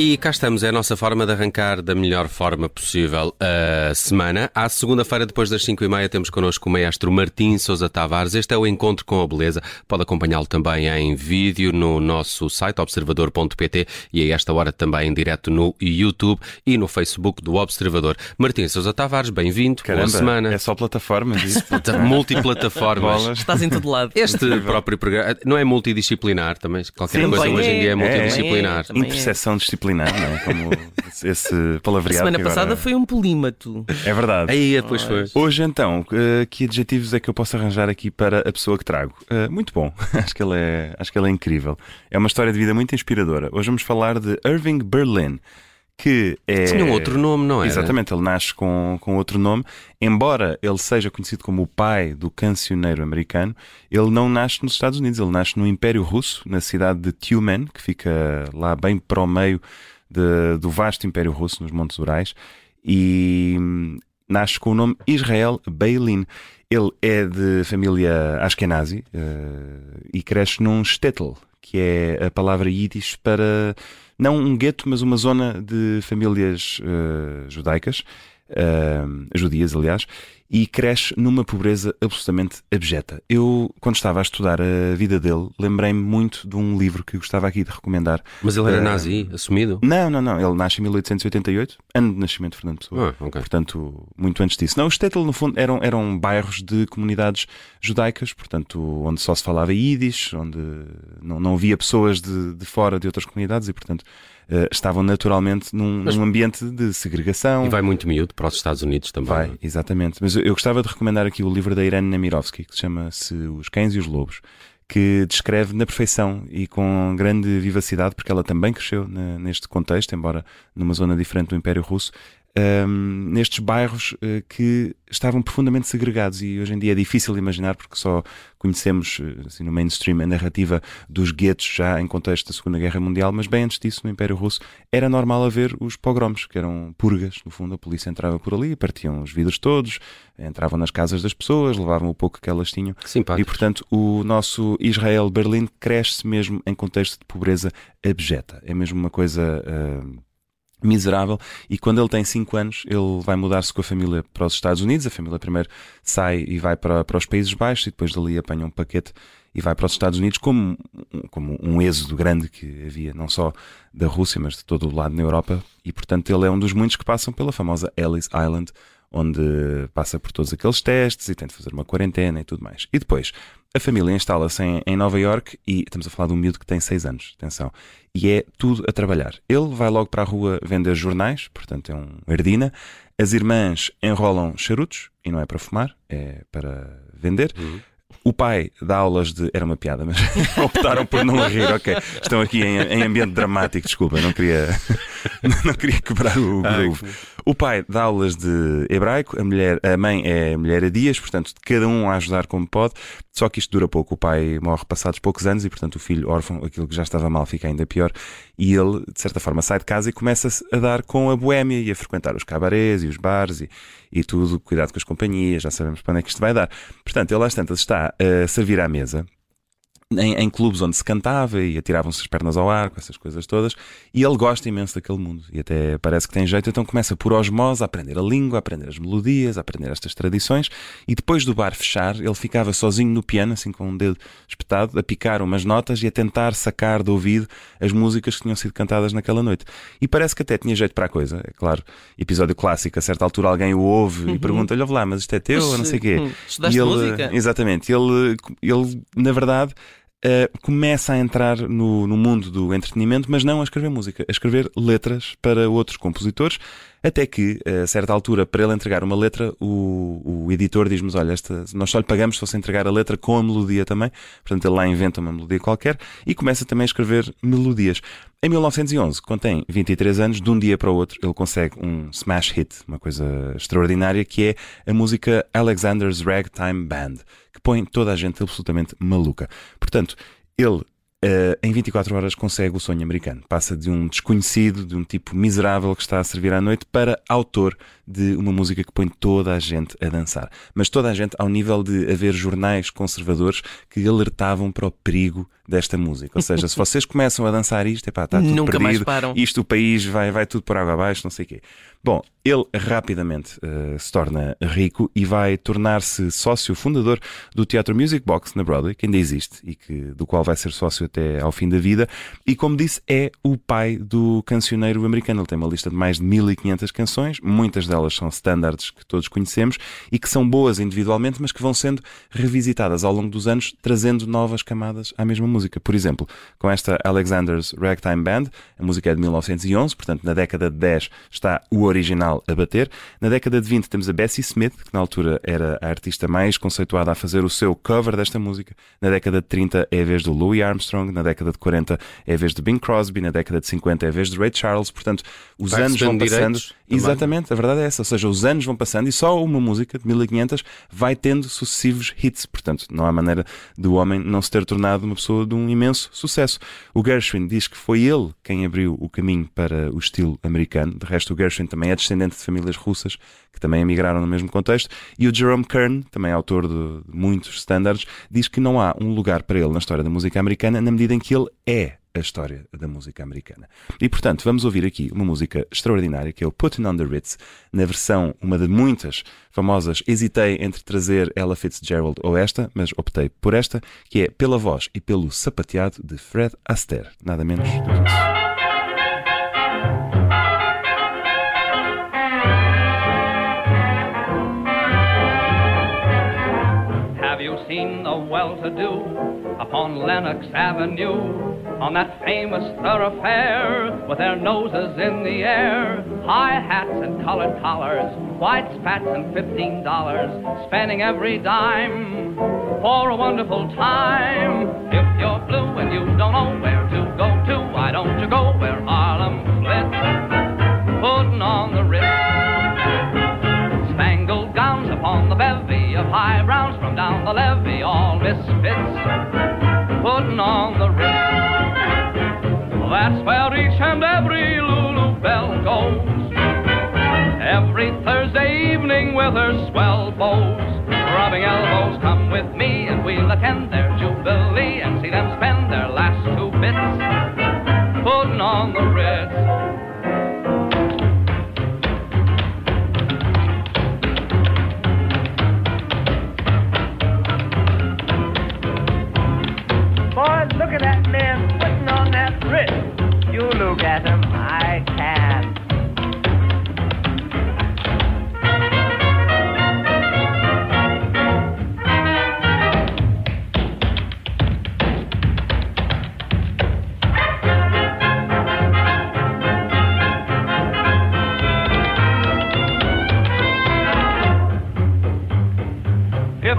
E cá estamos, é a nossa forma de arrancar da melhor forma possível a semana. À segunda-feira, depois das 5 e meia, temos connosco o maestro Martim Sousa Tavares. Este é o Encontro com a Beleza. Pode acompanhá-lo também em vídeo no nosso site observador.pt e a esta hora também em direto no YouTube e no Facebook do Observador. Martim Sousa Tavares, bem-vindo. Boa semana. É só plataformas? Multiplataformas. Estás em todo lado. Este próprio programa não é multidisciplinar também? Qualquer Sim, coisa hoje em dia é é, multidisciplinar. também é. Interseção disciplinar, não é? Como esse A palavreado. semana que agora- passada foi um polímato. É verdade. Aí, depois foi. Hoje, então, eh, que adjetivos é que eu posso arranjar aqui para a pessoa que trago? Eh, muito bom. acho, que ele é, acho que ele é incrível. É uma história de vida muito inspiradora. Hoje vamos falar de Irving Berlin, que é. Tinha um outro nome, não é? Exatamente, ele nasce com, com outro nome. Embora ele seja conhecido como o pai do cancioneiro americano, ele não nasce nos Estados Unidos, ele nasce no Império Russo, na cidade de Tyumen, que fica lá bem para o meio de- do vasto Império Russo, nos Montes Urais, e hum, nasce com o nome Israel Beilin. Ele é de família Ashkenazi eh, e cresce num shtetl, que é a palavra yiddish para não um gueto, mas uma zona de famílias eh, judaicas, eh, judias, aliás, e cresce numa pobreza absolutamente abjeta. Eu, quando estava a estudar a vida dele, lembrei-me muito de um livro que gostava aqui de recomendar. Mas ele era Eh, nazi, assumido? Não, não, não. Ele nasce em 1888, ano de nascimento de Fernando Pessoa. Ah, ok. Portanto, muito antes disso. Não, os Shtetl, no fundo, eram, eram bairros de comunidades judaicas, portanto, onde só se falava Yiddish, onde não, não havia pessoas de, de fora de outras comunidades e, portanto, eh, estavam naturalmente num, Mas- num ambiente de segregação. E vai muito miúdo para os Estados Unidos também. Vai, exatamente. Mas eu, gostava de recomendar aqui o livro da Irene Nemirovsky, que se chama-se Os Cães e os Lobos, que descreve na perfeição e com grande vivacidade, porque ela também cresceu na- neste contexto, embora numa zona diferente do Império Russo, hum, nestes bairros eh, que estavam profundamente segregados e hoje em dia é difícil imaginar porque só conhecemos eh, assim, no mainstream a narrativa dos guetos já em contexto da Segunda Guerra Mundial, mas bem antes disso no Império Russo era normal haver os pogroms, que eram purgas, no fundo a polícia entrava por ali, partiam os vidros todos, entravam nas casas das pessoas, levavam o pouco que elas tinham Que simpático. e portanto o nosso Israel Berlim cresce mesmo em contexto de pobreza abjeta. É mesmo uma coisa ah, miserável. E quando ele tem 5 anos, ele vai mudar-se com a família para os Estados Unidos. A família primeiro sai e vai para, para os Países Baixos e depois dali apanha um paquete e vai para os Estados Unidos como, como um êxodo grande que havia, não só da Rússia, mas de todo o lado na Europa. E portanto ele é um dos muitos que passam pela famosa Ellis Island, onde passa por todos aqueles testes e tem de fazer uma quarentena e tudo mais. E depois, a família instala-se em, em Nova York e estamos a falar de um miúdo que tem 6 anos, atenção, e é tudo a trabalhar. Ele vai logo para a rua vender jornais, portanto é um herdina. As irmãs enrolam charutos, e não é para fumar, é para vender. O pai dá aulas de. Era uma piada, mas optaram por não rir. Ok, estão aqui em, em ambiente dramático, desculpa, não queria, não queria quebrar o groove. O pai dá aulas de hebraico, a, mulher, a mãe é mulher a dias, portanto, cada um a ajudar como pode. Só que isto dura pouco. O pai morre passados poucos anos e, portanto, o filho órfão, aquilo que já estava mal, fica ainda pior. E ele, de certa forma, sai de casa e começa a dar com a boémia e a frequentar os cabarés e os bares e, e tudo. Cuidado com as companhias, já sabemos para onde é que isto vai dar. Portanto, ele às tantas está a servir à mesa em, em clubes onde se cantava e atiravam-se as pernas ao ar, com essas coisas todas, e ele gosta imenso daquele mundo e até parece que tem jeito, então começa por osmose a aprender a língua, a aprender as melodias, a aprender estas tradições, e depois do bar fechar, ele ficava sozinho no piano, assim com um dedo espetado, a picar umas notas e a tentar sacar do ouvido as músicas que tinham sido cantadas naquela noite. E parece que até tinha jeito para a coisa, é claro, episódio clássico, a certa altura alguém o ouve e pergunta-lhe, "Ouve lá, mas isto é teu, ou não sei o quê. Hum, Estudaste E ele, música? Exatamente. Ele, ele na verdade, eh, começa a entrar no, no mundo do entretenimento, mas não a escrever música, a escrever letras para outros compositores, até que, a certa altura, para ele entregar uma letra, o, o editor diz-nos: Olha, esta, nós só lhe pagamos se você entregar a letra com a melodia também. Portanto, ele lá inventa uma melodia qualquer e começa também a escrever melodias. Em 1911, quando tem 23 anos, de um dia para o outro, ele consegue um smash hit, uma coisa extraordinária, que é a música Alexander's Ragtime Band, põe toda a gente absolutamente maluca. Portanto, ele Uh, em 24 horas consegue o sonho americano. Passa de um desconhecido, de um tipo miserável que está a servir à noite, para autor de uma música que põe toda a gente a dançar. Mas toda a gente ao nível de haver jornais conservadores que alertavam para o perigo desta música. Ou seja, se vocês começam a dançar isto, epá, está tudo Nunca mais perdido, param. isto o país vai, vai tudo por água abaixo, não sei o quê. Bom, ele rapidamente uh, se torna rico e vai tornar-se sócio fundador do Teatro Music Box na Broadway, que ainda existe e que, do qual vai ser sócio até ao fim da vida. E como disse, é o pai do cancioneiro americano. Ele tem uma lista de mais de 1500 canções, muitas delas são standards que todos conhecemos e que são boas individualmente, mas que vão sendo revisitadas ao longo dos anos, trazendo novas camadas à mesma música. Por exemplo, com esta Alexander's Ragtime Band, a música é de 1911, portanto, na década de 10 está o original a bater. Na década de 20 temos a Bessie Smith, que na altura era a artista mais conceituada a fazer o seu cover desta música. Na década de 30 é a vez do Louis Armstrong, na década de 40 é a vez de Bing Crosby, na década de 50 é a vez de Ray Charles. Portanto, os Vai anos vão passando. direitos também. Exatamente, a verdade é essa. Ou seja, os anos vão passando e só uma música de 1500 vai tendo sucessivos hits. Portanto, não há maneira do homem não se ter tornado uma pessoa de um imenso sucesso. O Gershwin diz que foi ele quem abriu o caminho para o estilo americano. De resto, o Gershwin também é descendente de famílias russas que também emigraram no mesmo contexto. E o Jerome Kern, também autor de muitos standards, diz que não há um lugar para ele na história da música americana na medida em que ele é a história da música americana. E portanto, vamos ouvir aqui uma música extraordinária que é o Putting on the Ritz, na versão, uma de muitas famosas. Hesitei entre trazer Ella Fitzgerald ou esta, mas optei por esta, que é pela voz e pelo sapateado de Fred Astaire. Nada menos. Have you seen the well-to-do upon Lenox Avenue? On that famous thoroughfare with their noses in the air, high hats and colored collars, white spats and fifteen dollars, spending every dime for a wonderful time. If you're blue and you don't know where to go to, why don't you go where Harlem flits? Putting on the Ritz. Spangled gowns upon the bevy of high browns from down the levee, all misfits. Putting on the Ritz. That's where each and every Lulu Bell goes. Every Thursday evening with her swell bows. Rubbing elbows, come with me and we'll attend their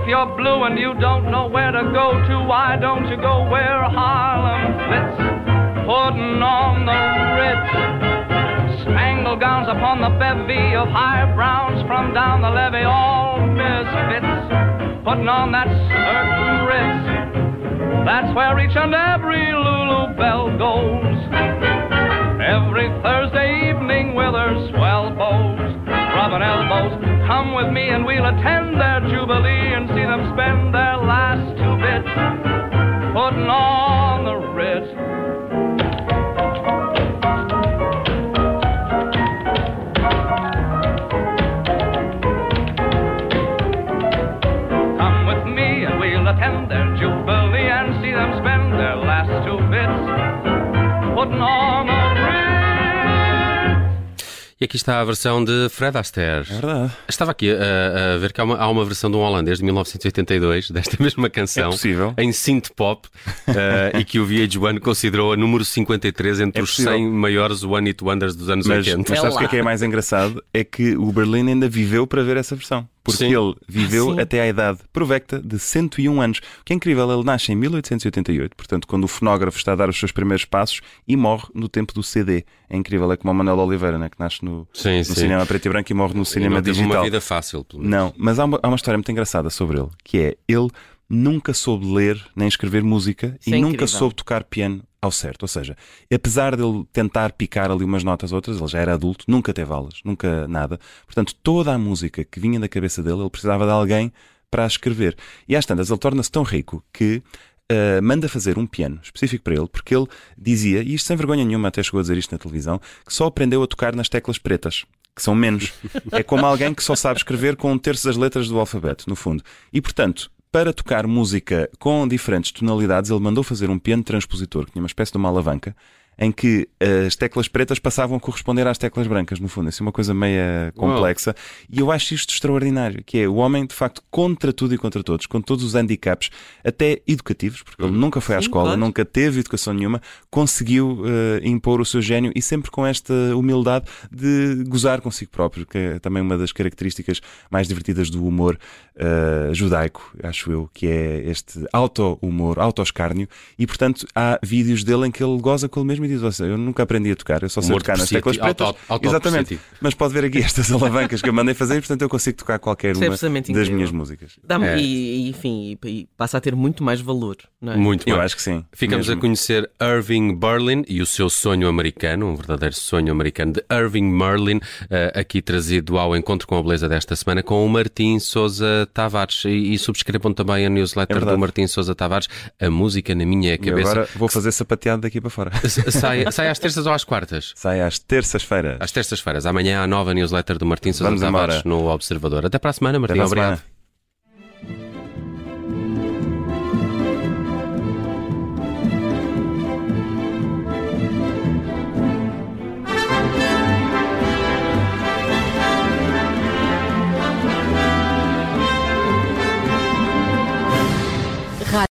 you're blue and you don't know where to go to, why don't you go where Harlem fits? Putting on the Ritz. Spangled gowns upon the bevy of high browns from down the levee, all misfits. Putting on that certain Ritz. That's where each and every Lulu Bell goes. Every Thursday evening with her swell bows, rubbing elbows. Come with me and we'll attend their jubilee and see them spend their E aqui está a versão de Fred Astaire. É verdade. Estava aqui a, a ver que há uma, há uma versão de um holandês de 1982 desta mesma canção É possível. em synth pop eh, e que o VH1 considerou a número 53 entre É os possível. 100 maiores One Hit Wonders dos anos Mas, 80. mas sabes o que é, que é mais engraçado? É que o Berlim ainda viveu para ver essa versão. Porque Sim. ele viveu sim. até à idade provecta de 101 anos. O que é incrível, ele nasce em 1888, portanto, quando o fonógrafo está a dar os seus primeiros passos e morre no tempo do CD. É incrível, é como o Manuel Oliveira, né, que nasce no, Sim, no sim. cinema preto e branco e morre no E cinema não teve digital. uma vida fácil, pelo menos. Não, mas há uma, há uma história muito engraçada sobre ele, que é ele nunca soube ler nem escrever música Isso é e nunca incrível. soube tocar piano ao certo. Ou seja, apesar dele tentar picar ali umas notas outras, ele já era adulto, nunca teve aulas, nunca nada. Portanto, toda a música que vinha da cabeça dele, ele precisava de alguém para a escrever. E às tantas, ele torna-se tão rico que Uh, manda fazer um piano específico para ele, porque ele dizia, e isto sem vergonha nenhuma, até chegou a dizer isto na televisão, que só aprendeu a tocar nas teclas pretas, que são menos. é como alguém que só sabe escrever com um terço das letras do alfabeto, no fundo. E portanto, para tocar música com diferentes tonalidades, ele mandou fazer um piano transpositor, que tinha uma espécie de uma alavanca, em que as teclas pretas passavam a corresponder às teclas brancas, no fundo. Isso é uma coisa meia complexa. E eu acho isto extraordinário, que é o homem, de facto, contra tudo e contra todos, com todos os handicaps, até educativos, porque ele nunca foi à Sim, escola, claro. nunca teve educação nenhuma, conseguiu eh, impor o seu gênio e sempre com esta humildade de gozar consigo próprio, que é também uma das características mais divertidas do humor eh, judaico, acho eu, que é este auto-humor, auto-escárnio, e portanto há vídeos dele em que ele goza com ele mesmo diz: "Ouça, Eu nunca aprendi a tocar, eu só sei tocar nas teclas pretas. auto- auto- Exatamente, mas pode ver aqui estas alavancas que eu mandei fazer e portanto eu consigo tocar qualquer é uma das incrível. minhas músicas. É. e, e, enfim, e, e passa a ter muito mais valor. Não é? Muito Eu acho que sim. Ficamos mesmo. a conhecer Irving Berlin e o seu sonho americano, um verdadeiro sonho americano de Irving Merlin, eh, aqui trazido ao encontro com a beleza desta semana com o Martim Sousa Tavares. E, e subscrevam também a newsletter É do Martim Sousa Tavares, A Música na Minha E Cabeça. agora vou fazer sapateado daqui para fora. Sai, sai às terças ou às quartas? Sai às terças-feiras. Às terças-feiras. Amanhã há a nova newsletter do Martim Sousa Vamos Tavares embora. no Observador. Até para a semana, Martim. Até para a Obrigado. semana.